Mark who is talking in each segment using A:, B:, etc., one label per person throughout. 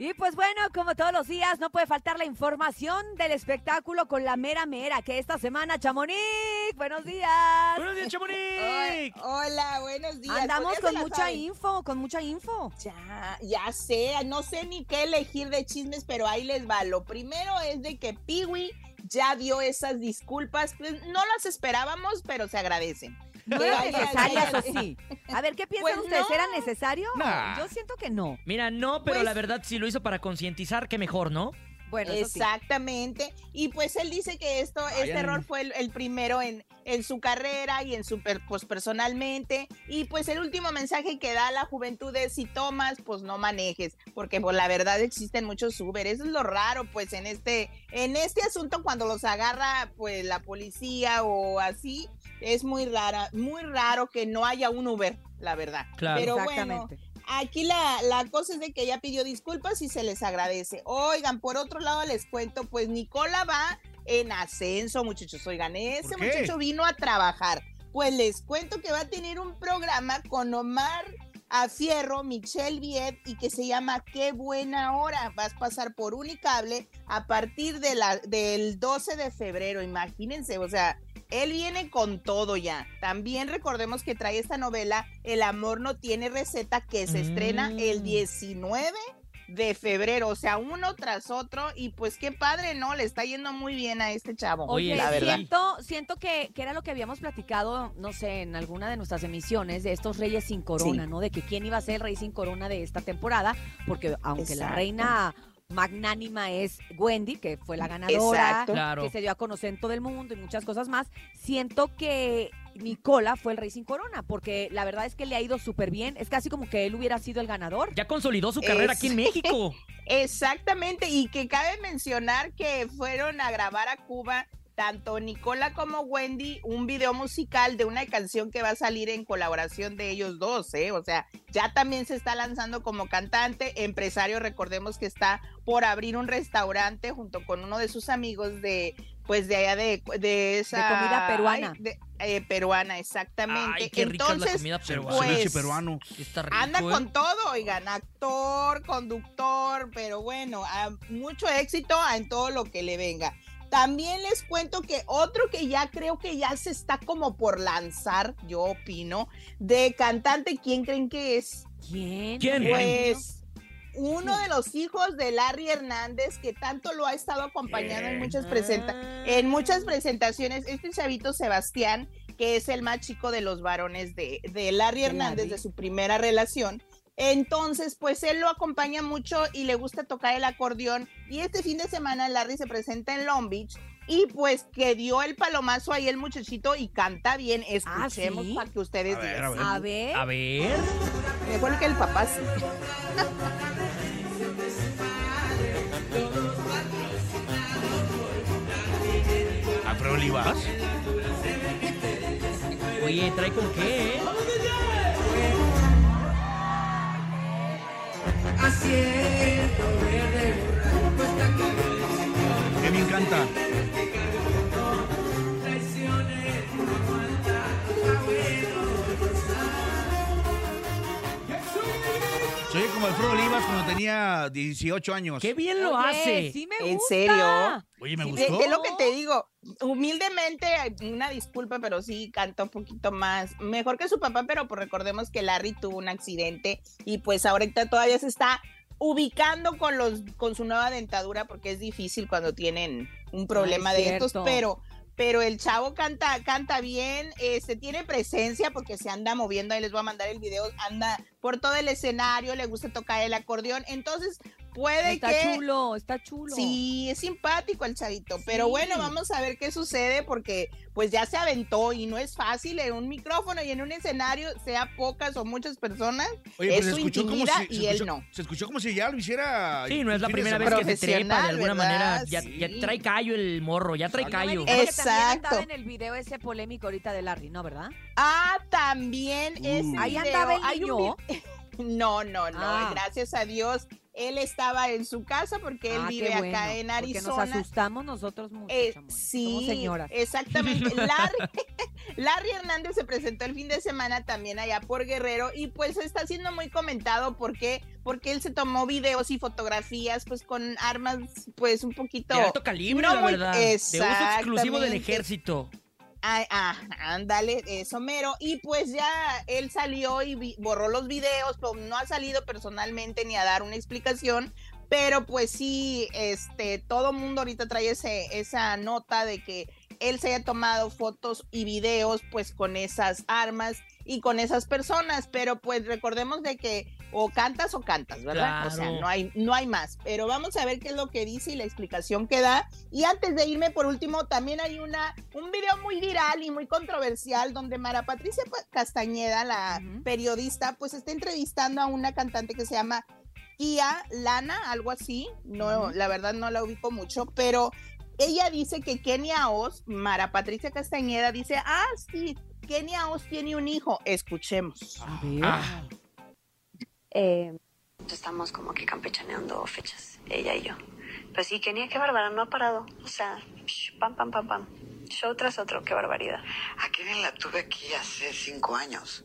A: Y pues bueno, como todos los días, no puede faltar la información del espectáculo con la mera mera, que esta semana, Chamonix, buenos días.
B: Buenos días, Chamonix.
C: Hola, buenos días.
A: Andamos con mucha
C: saben.
A: info, con mucha info.
C: Ya, ya sé, no sé ni qué elegir de chismes, pero ahí les va. Lo primero es de que Piwi ya dio esas disculpas. Pues no las esperábamos, pero se agradecen.
A: No era necesario, eso sí. A ver, ¿qué piensan
C: Pues
A: ustedes?
C: no.
A: ¿Era necesario?
B: Nah.
A: Yo siento que no.
B: Mira, no, pero
C: Pues-
B: la verdad, si lo hizo para concientizar, que mejor, ¿no?
A: Bueno, eso sí.
C: Exactamente. Y pues él dice que esto, este error fue el, el primero en, en su carrera y en su per- pues personalmente. Y pues el último mensaje que da a la juventud es si tomas, pues no manejes, porque pues la verdad existen muchos Uber. Eso es lo raro, pues en este, en este asunto cuando los agarra pues la policía o así, es muy rara, muy raro que no haya un Uber, la verdad.
B: Claro.
C: Pero bueno,
A: Exactamente.
C: Aquí la, la cosa es de que ella pidió disculpas y se les agradece. Oigan, por otro lado les cuento, pues Nicola va en ascenso, muchachos. Oigan, ese muchacho vino a trabajar. Pues les cuento que va a tener un programa con Omar a Fierro, Michelle Viet y que se llama Qué buena hora. Vas a pasar por Unicable a partir de la, del 12 de febrero. Imagínense, o sea, él viene con todo ya. También recordemos que trae esta novela El amor no tiene receta que se estrena el
B: Mm.
C: 19 de febrero, o sea, uno tras otro y pues qué padre, ¿no? Le está yendo muy bien a este chavo.
B: Oye,
C: la verdad.
A: siento, siento que, que era lo que habíamos platicado, no sé, en alguna de nuestras emisiones de estos reyes sin corona,
C: Sí.
A: ¿no? De que quién iba a ser el rey sin corona de esta temporada, porque aunque la reina magnánima es Wendy, que fue la ganadora,
C: Exacto.
B: Claro.
A: que se dio a conocer en todo el mundo y muchas cosas más, siento que Nicola fue el rey sin corona, porque la verdad es que le ha ido súper bien, es casi como que él hubiera sido el ganador.
B: Ya consolidó su carrera
C: Es-
B: aquí en México.
C: Exactamente, y que cabe mencionar que fueron a grabar a Cuba tanto Nicola como Wendy un video musical de una canción que va a salir en colaboración de ellos dos, ¿eh? O sea, ya también se está lanzando como cantante, empresario, recordemos que está por abrir un restaurante junto con uno de sus amigos de, pues de allá de, de esa...
A: comida peruana.
C: ay, de- eh, peruana, exactamente.
B: Ay, qué rica es la
C: Entonces,
B: comida peruana.
C: pues,
D: Ceviche peruano.
B: Está rico,
C: Anda
B: ¿eh?
C: con todo, oigan, actor, conductor, pero bueno, a- mucho éxito en todo lo que le venga. También les cuento que otro que ya creo que ya se está como por lanzar, yo opino, de cantante, ¿quién creen que es?
A: ¿Quién?
B: ¿Quién?
C: Pues uno de los hijos de Larry Hernández que tanto lo ha estado acompañando en muchas presentaciones en muchas presentaciones, este chavito Sebastián, que es el más chico de los varones de, de Larry
A: De
C: Hernández,
A: Larry.
C: de su primera relación. Entonces, pues él lo acompaña mucho y le gusta tocar el acordeón. Y este fin de semana Larry se presenta en Long Beach y pues que dio el palomazo ahí el muchachito y canta bien. Escuchemos
A: ¿sí?
C: para que ustedes
D: A ver,
C: digan.
D: a ver.
A: A ver.
B: A.
C: Mejor que el papá sí.
D: ¿Alfredo Olivas?
B: Oye, ¿trae con qué? eh?
D: Qué bien canta. Soy como Alfredo Olivas cuando tenía 18 años.
B: ¡Qué bien lo
A: Oye,
B: hace!
A: Sí me
C: ¿En serio?
D: Oye, me
C: Sí,
D: gustó.
C: Es, es lo que te digo. Humildemente, una disculpa, pero sí canta un poquito más. Mejor que su papá, pero pues recordemos que Larry tuvo un accidente y pues ahorita todavía se está ubicando con los con su nueva dentadura porque es difícil cuando tienen un problema de estos, pero pero el chavo canta canta bien, este tiene presencia porque se anda moviendo, ahí les voy a mandar el video, anda por todo el escenario, le gusta tocar el acordeón, entonces puede
A: Está
C: que
A: chulo, está chulo.
C: Sí, es simpático el chavito, pero bueno, vamos a ver qué sucede porque pues ya se aventó y no es fácil en un micrófono y en un escenario, sea pocas o muchas personas,
D: Oye,
C: es
D: se
C: su
D: escuchó como
C: intimida
D: si,
C: y
D: se
C: él
D: escuchó-
C: no.
D: Se escuchó como si ya lo hiciera.
B: Sí, no es la primera vez que se trepa de alguna manera. Ya,
C: Sí.
B: ya trae callo el morro, ya trae callo.
C: Exacto.
A: andaba en el video ese polémico ahorita de Larry, ¿no, verdad?
C: Ah, también
D: Uh.
C: ese
A: Ahí
C: video,
A: andaba el
C: hay un
A: niño.
C: vi- No, no, no,
A: Ah.
C: gracias a Dios. Él estaba en su casa porque él
A: Ah,
C: vive acá en
A: Porque nos
C: Arizona.
A: asustamos nosotros mucho,
C: Eh, sí,
A: Somos señoras.
C: exactamente. Larry, Larry Hernández se presentó el fin de semana también allá por Guerrero y pues está siendo muy comentado porque porque él se tomó videos y fotografías pues con armas pues un poquito
B: De alto calibre,
C: no
B: la
C: muy-
B: verdad. De uso exclusivo del ejército.
C: Ah, ándale, eso mero. Y pues ya él salió y borró los videos, pero no ha salido personalmente ni a dar una explicación. Pero pues sí, este, todo mundo ahorita trae ese, esa nota de que él se haya tomado fotos y videos pues con esas armas y con esas personas. Pero pues recordemos de que o cantas o cantas, ¿verdad? O sea, no hay, no hay más. Pero vamos a ver qué es lo que dice y la explicación que da. Y antes de irme, por último, también hay una, un video muy viral y muy controversial donde Mara Patricia Pa- Castañeda, la periodista, pues está entrevistando a una cantante que se llama Kia Lana, algo así. No, la verdad no la ubico mucho, pero ella dice que Kenia Oz, Mara Patricia Castañeda, dice, ah, sí, Kenia Oz tiene un hijo. Escuchemos.
A: A ver.
B: Ah.
E: Eh, estamos como que campechaneando fechas, ella y yo. Pues sí, Kenia, qué bárbara, no ha parado. O sea, psh, pam, pam, pam, pam. Show tras otro, qué barbaridad.
F: A Kenia la tuve aquí hace cinco años,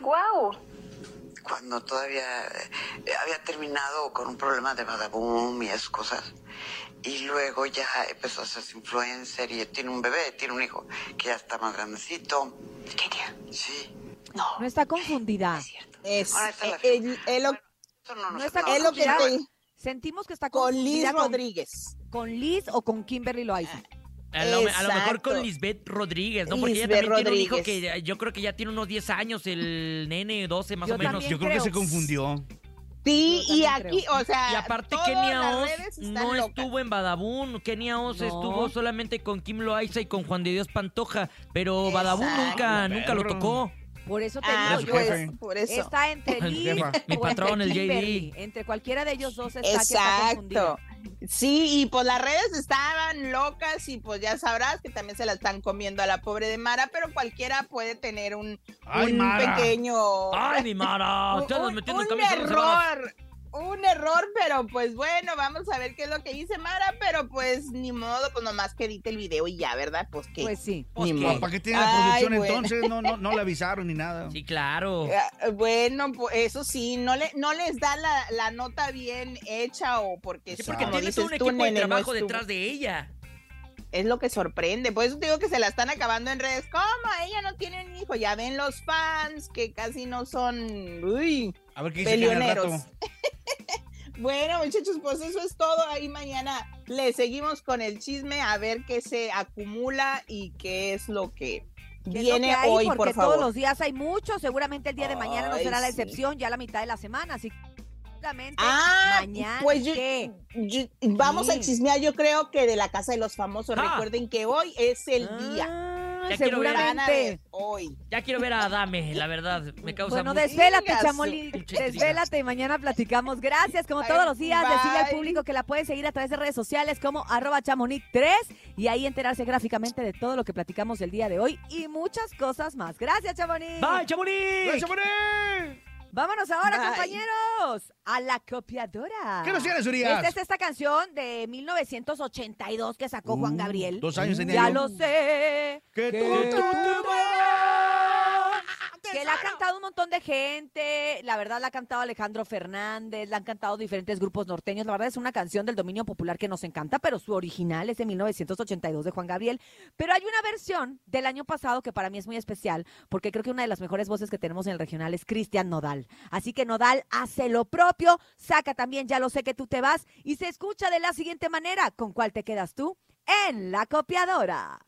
E: ¡Guau!
F: cuando todavía eh, había terminado con un problema de badaboom y esas cosas. Y luego ya empezó a ser influencer y tiene un bebé, tiene un hijo que ya está más grandecito.
E: Kenia,
F: Sí.
E: no,
A: No está confundida.
E: es cierto.
C: Es,
F: Ahora está la
C: el- el- lo-
F: Eso no nos
A: No está
F: acaba
C: es lo que te-
A: Sentimos que está
C: con Liz Rodríguez.
A: con Liz o con Kimberly Loaiza.
B: A lo, a lo mejor con Lisbeth Rodríguez, ¿no? Porque ella
C: Lisbeth
B: también tiene un hijo
C: Rodríguez.
B: que yo creo que ya tiene unos 10 años, el nene 12 más
A: Yo
B: o menos.
A: también
D: Yo creo que se confundió.
C: Sí, y
A: también
C: aquí,
A: creo.
C: o sea,
B: Y aparte Kenia Oz no
C: locas.
B: estuvo en Badabun. Kenia Oz
A: No.
B: estuvo solamente con Kim Loaiza y con Juan de Dios Pantoja. Pero Badabun nunca, nunca lo tocó.
A: Por eso te
C: Ah,
A: digo,
D: su
A: yo
C: pues,
D: jefe.
C: por eso.
A: está entre
D: jefa.
B: Mi patrón,
A: entre
B: el JD.
A: Entre cualquiera de ellos dos está que está.
C: Exacto. Sí, y pues las redes estaban locas y pues ya sabrás que también se la están comiendo a la pobre de Mara, pero cualquiera puede tener un,
D: Ay,
C: un
D: Mara.
C: pequeño
B: ¡Ay, mi Mara!
C: un, error. Un error, pero pues bueno, vamos a ver qué es lo que dice Mara, pero pues ni modo, pues nomás que edite el video y ya, ¿verdad? Pues que
A: Pues sí.
C: ni
B: ¿qué?
C: modo.
D: ¿Para qué tiene la
C: Ay,
D: producción
C: bueno.
D: entonces? No, no, no le avisaron ni nada.
B: Sí, claro.
C: Ah, Bueno, pues eso sí, no le, no les da la, la nota bien hecha o porque,
B: Sí,
C: sí,
B: porque
C: como
B: tiene todo
C: dices
B: un
C: tú,
B: equipo de
C: nene,
B: trabajo detrás de ella.
C: Es lo que sorprende. Por eso te digo que se la están acabando en redes. ¿Cómo? Ella no tiene un hijo. Ya ven los fans que casi no son. Uy.
D: A ver qué dice rato.
C: Bueno, muchachos, pues eso es todo. Ahí mañana le seguimos con el chisme a ver qué se acumula y qué es lo que
A: ¿Qué es lo
C: viene
A: que hay?
C: hoy,
A: porque
C: por favor.
A: todos los días hay mucho. Seguramente el día de mañana no será la
C: sí.
A: excepción, ya la mitad de la semana. Así
C: Ah,
A: mañana.
C: pues yo-
A: ¿qué?
C: Yo- vamos
A: Sí.
C: a chismear, yo creo que de la casa de los famosos.
B: Ah.
C: Recuerden que hoy es el día.
B: Ya quiero ver.
C: A ver
A: seguramente.
C: hoy.
B: Ya quiero ver a Adame, la verdad. Me causa
A: Bueno, desvélate. Chamoli. Desvélate y mañana platicamos. Gracias, como todos los días. Decirle al
C: bye.
A: público que la pueden seguir a través de redes sociales como arroba chamonix3 y ahí enterarse gráficamente de todo lo que platicamos el día de hoy y muchas cosas más. Gracias, Chamonix.
B: ¡Bye, Chamonix!
D: ¡Gracias, Mané!
A: Vámonos ahora,
C: Bye.
A: compañeros, a la copiadora.
D: ¿Qué nos tienes, Urias?
A: Esta es esta canción de 1982 que sacó Juan
D: Uh,
A: Gabriel.
D: Dos años tenía
A: Ya
D: yo.
A: lo sé.
D: Que
A: que
D: tú
A: tú Que la ha cantado un montón de gente, la verdad la ha cantado Alejandro Fernández, la han cantado diferentes grupos norteños, la verdad es una canción del dominio popular que nos encanta, pero su original es de 1982 de Juan Gabriel, pero hay una versión del año pasado que para mí es muy especial, porque creo que una de las mejores voces que tenemos en el regional es Cristian Nodal, así que Nodal hace lo propio, saca también Ya lo sé que tú te vas y se escucha de la siguiente manera, ¿con cuál te quedas tú? En la copiadora.